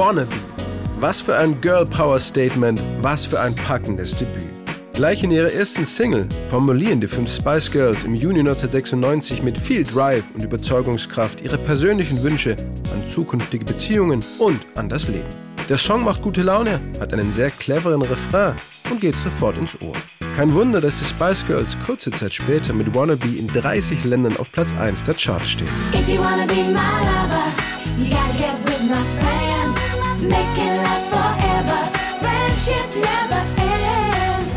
Wannabe. Was für ein Girl Power Statement, was für ein packendes Debüt. Gleich in ihrer ersten Single formulieren die fünf Spice Girls im Juni 1996 mit viel Drive und Überzeugungskraft ihre persönlichen Wünsche an zukünftige Beziehungen und an das Leben. Der Song macht gute Laune, hat einen sehr cleveren Refrain und geht sofort ins Ohr. Kein Wunder, dass die Spice Girls kurze Zeit später mit Wannabe in 30 Ländern auf Platz 1 der Charts stehen.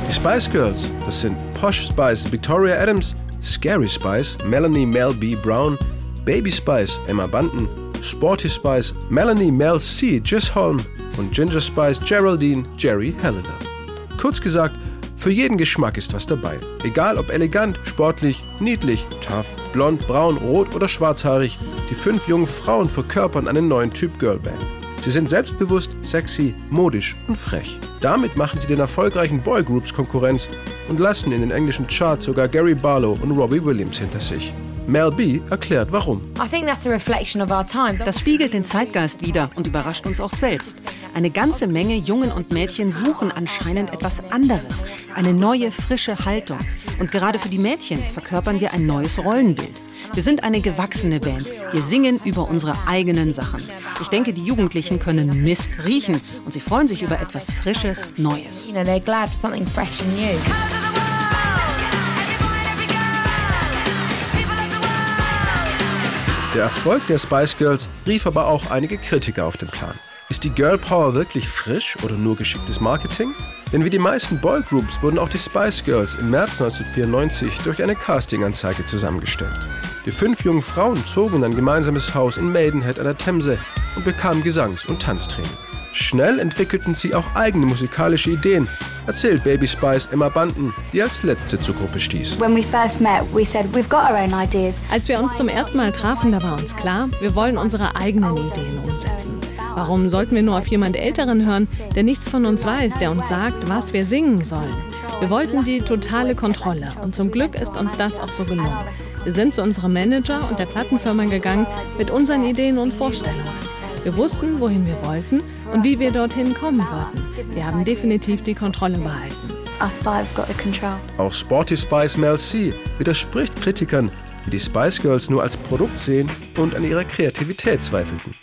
Die Spice Girls, das sind Posh Spice, Victoria Adams, Scary Spice, Melanie Mel B. Brown, Baby Spice, Emma Bunton, Sporty Spice, Melanie Mel C. Gisholm und Ginger Spice, Geraldine Jerry Halliday. Kurz gesagt, für jeden Geschmack ist was dabei. Egal ob elegant, sportlich, niedlich, tough, blond, braun, rot oder schwarzhaarig, die fünf jungen Frauen verkörpern einen neuen Typ Girlband. Sie sind selbstbewusst, sexy, modisch und frech. Damit machen sie den erfolgreichen Boygroups Konkurrenz und lassen in den englischen Charts sogar Gary Barlow und Robbie Williams hinter sich. Mel B erklärt warum. Das spiegelt den Zeitgeist wider und überrascht uns auch selbst. Eine ganze Menge Jungen und Mädchen suchen anscheinend etwas anderes, eine neue, frische Haltung. Und gerade für die Mädchen verkörpern wir ein neues Rollenbild. Wir sind eine gewachsene Band. Wir singen über unsere eigenen Sachen. Ich denke, die Jugendlichen können Mist riechen und sie freuen sich über etwas Frisches, Neues. You know, Der Erfolg der Spice Girls rief aber auch einige Kritiker auf den Plan. Ist die Girl Power wirklich frisch oder nur geschicktes Marketing? Denn wie die meisten Boygroups wurden auch die Spice Girls im März 1994 durch eine Castinganzeige zusammengestellt. Die fünf jungen Frauen zogen in ein gemeinsames Haus in Maidenhead an der Themse und bekamen Gesangs- und Tanztraining. Schnell entwickelten sie auch eigene musikalische Ideen, erzählt Baby Spice Emma Bunton, die als letzte zur Gruppe stieß. Als wir uns zum ersten Mal trafen, da war uns klar, wir wollen unsere eigenen Ideen umsetzen. Warum sollten wir nur auf jemand Älteren hören, der nichts von uns weiß, der uns sagt, was wir singen sollen? Wir wollten die totale Kontrolle und zum Glück ist uns das auch so gelungen. Wir sind zu unserem Manager und der Plattenfirma gegangen mit unseren Ideen und Vorstellungen. Wir wussten, wohin wir wollten und wie wir dorthin kommen wollten. Wir haben definitiv die Kontrolle behalten. Auch Sporty Spice Mel C widerspricht Kritikern, die die Spice Girls nur als Produkt sehen und an ihrer Kreativität zweifelten.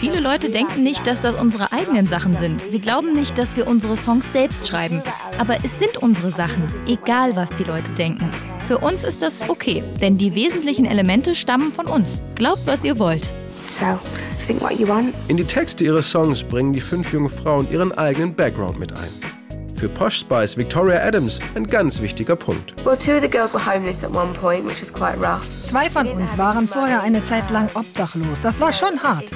Viele Leute denken nicht, dass das unsere eigenen Sachen sind. Sie glauben nicht, dass wir unsere Songs selbst schreiben. Aber es sind unsere Sachen, egal was die Leute denken. Für uns ist das okay, denn die wesentlichen Elemente stammen von uns. Glaubt, was ihr wollt. So, think what you want. In die Texte ihres Songs bringen die fünf jungen Frauen ihren eigenen Background mit ein. Für Posh Spice Victoria Adams ein ganz wichtiger Punkt. Zwei von uns waren vorher eine Zeit lang obdachlos. Das war schon hart.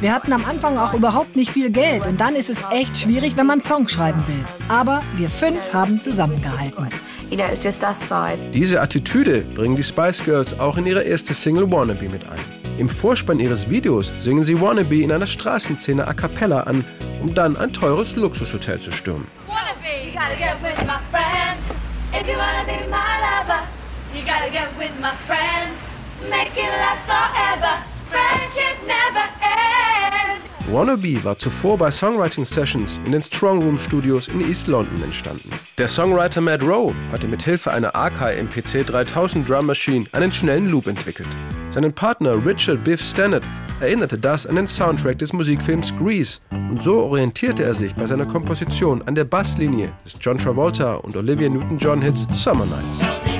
Wir hatten am Anfang auch überhaupt nicht viel Geld und dann ist es echt schwierig, wenn man Songs schreiben will. Aber wir fünf haben zusammengehalten. Diese Attitüde bringen die Spice Girls auch in ihre erste Single Wannabe mit ein. Im Vorspann ihres Videos singen sie Wannabe in einer Straßenszene a cappella an, um dann ein teures Luxushotel zu stürmen. You gotta get with my friends. If you wanna be my lover, you gotta get with my friends. Make it last forever. Friendship never Wannabe war zuvor bei Songwriting Sessions in den Strongroom Studios in East London entstanden. Der Songwriter Matt Rowe hatte mit Hilfe einer Akai MPC 3000 Drum Machine einen schnellen Loop entwickelt. Seinen Partner Richard Biff Stannard erinnerte das an den Soundtrack des Musikfilms Grease und so orientierte er sich bei seiner Komposition an der Basslinie des John Travolta und Olivia Newton-John-Hits Summer Nights.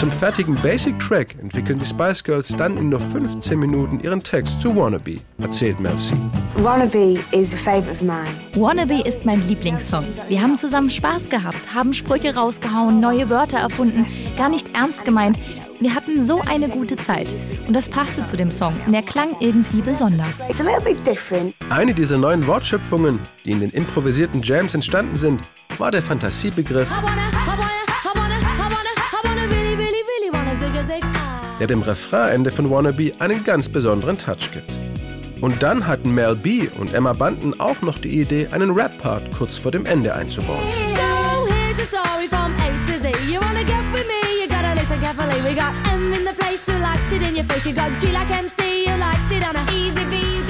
Zum fertigen Basic Track entwickeln die Spice Girls dann in nur 15 Minuten ihren Text zu Wannabe, erzählt Merci. Wannabe is a favorite of mine. Wannabe ist mein Lieblingssong. Wir haben zusammen Spaß gehabt, haben Sprüche rausgehauen, neue Wörter erfunden, gar nicht ernst gemeint. Wir hatten so eine gute Zeit. Und das passte zu dem Song. Und er klang irgendwie besonders. Eine dieser neuen Wortschöpfungen, die in den improvisierten Jams entstanden sind, war der Fantasiebegriff der dem Refrainende von Wannabe einen ganz besonderen Touch gibt. Und dann hatten Mel B und Emma Bunton auch noch die Idee, einen Rap-Part kurz vor dem Ende einzubauen.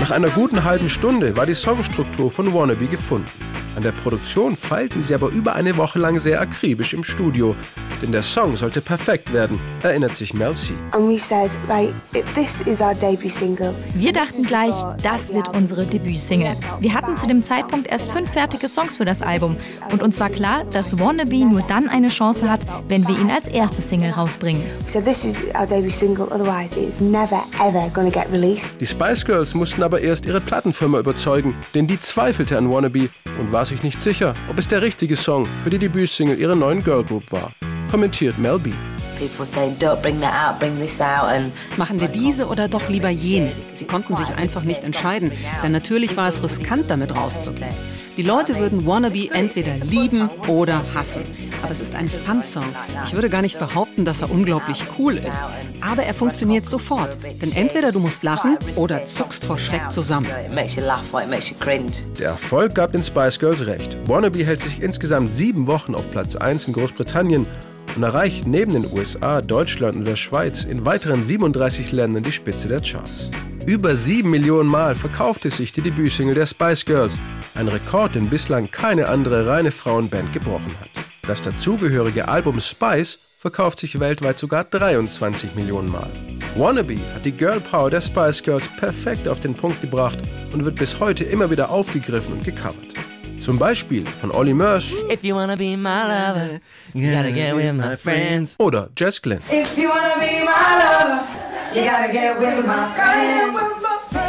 Nach einer guten halben Stunde war die Songstruktur von Wannabe gefunden. An der Produktion feilten sie aber über eine Woche lang sehr akribisch im Studio, denn der Song sollte perfekt werden, erinnert sich Mel C. Wir dachten gleich, das wird unsere Debütsingle. Wir hatten zu dem Zeitpunkt erst fünf fertige Songs für das Album und uns war klar, dass Wannabe nur dann eine Chance hat, wenn wir ihn als erste Single rausbringen. Die Spice Girls mussten aber erst ihre Plattenfirma überzeugen, denn die zweifelte an Wannabe und war sich nicht sicher, ob es der richtige Song für die Debütsingle ihrer neuen Girlgroup war. Kommentiert Mel B. Machen wir diese oder doch lieber jene? Sie konnten sich einfach nicht entscheiden, denn natürlich war es riskant, damit rauszugehen. Die Leute würden Wannabe entweder lieben oder hassen. Aber es ist ein Fun-Song. Ich würde gar nicht behaupten, dass er unglaublich cool ist. Aber er funktioniert sofort. Denn entweder du musst lachen oder zuckst vor Schreck zusammen. Der Erfolg gab den Spice Girls recht. Wannabe hält sich insgesamt sieben Wochen auf Platz 1 in Großbritannien und erreicht neben den USA, Deutschland und der Schweiz in weiteren 37 Ländern die Spitze der Charts. Über sieben Millionen Mal verkaufte sich die Debütsingle der Spice Girls, ein Rekord, den bislang keine andere reine Frauenband gebrochen hat. Das dazugehörige Album Spice verkauft sich weltweit sogar 23 Millionen Mal. Wannabe hat die Girl Power der Spice Girls perfekt auf den Punkt gebracht und wird bis heute immer wieder aufgegriffen und gecovert. Zum Beispiel von Olly Murs oder Jess Glynn.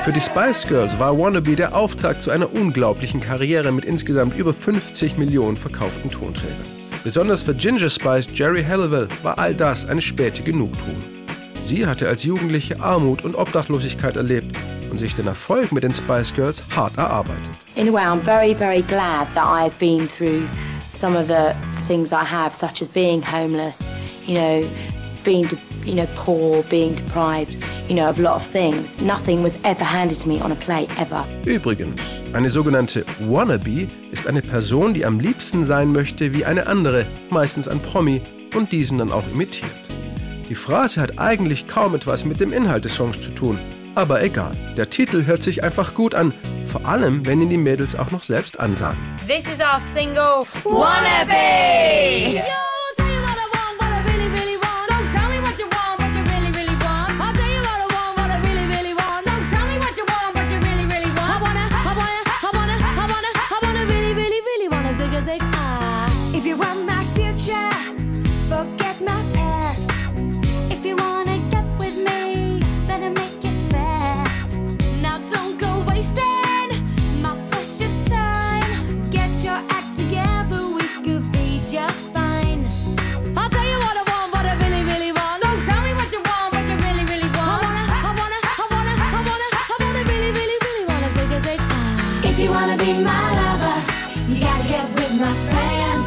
Für die Spice Girls war Wannabe der Auftakt zu einer unglaublichen Karriere mit insgesamt über 50 Millionen verkauften Tonträgern. Besonders für Ginger Spice Jerry Halliwell war all das eine späte Genugtuung. Sie hatte als Jugendliche Armut und Obdachlosigkeit erlebt und sich den Erfolg mit den Spice Girls hart erarbeitet. In a way, I'm very, very glad that I've been through some of the things I have, such as being homeless, you know, being you know, poor, being deprived, you know, of a lot of things. Nothing was ever handed to me on a plate, ever. Übrigens, eine sogenannte Wannabe ist eine Person, die am liebsten sein möchte wie eine andere, meistens ein Promi, und diesen dann auch imitiert. Die Phrase hat eigentlich kaum etwas mit dem Inhalt des Songs zu tun. Aber egal, der Titel hört sich einfach gut an, vor allem wenn ihn die Mädels auch noch selbst ansagen. This is our single Wannabe! you wanna be my lover, you gotta get with my friends.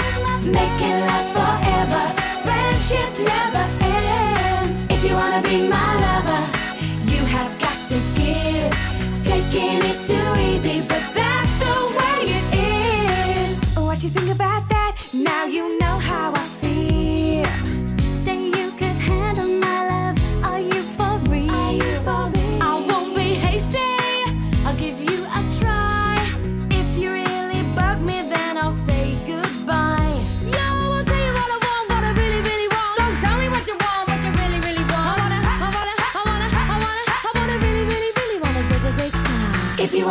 Make it last forever. Friendship never ends. If you wanna be my lover, you have got to give. Taking is too easy, but that's the way it is. What you think?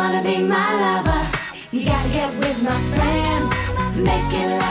Wanna be my lover, you gotta get with my friends. Make it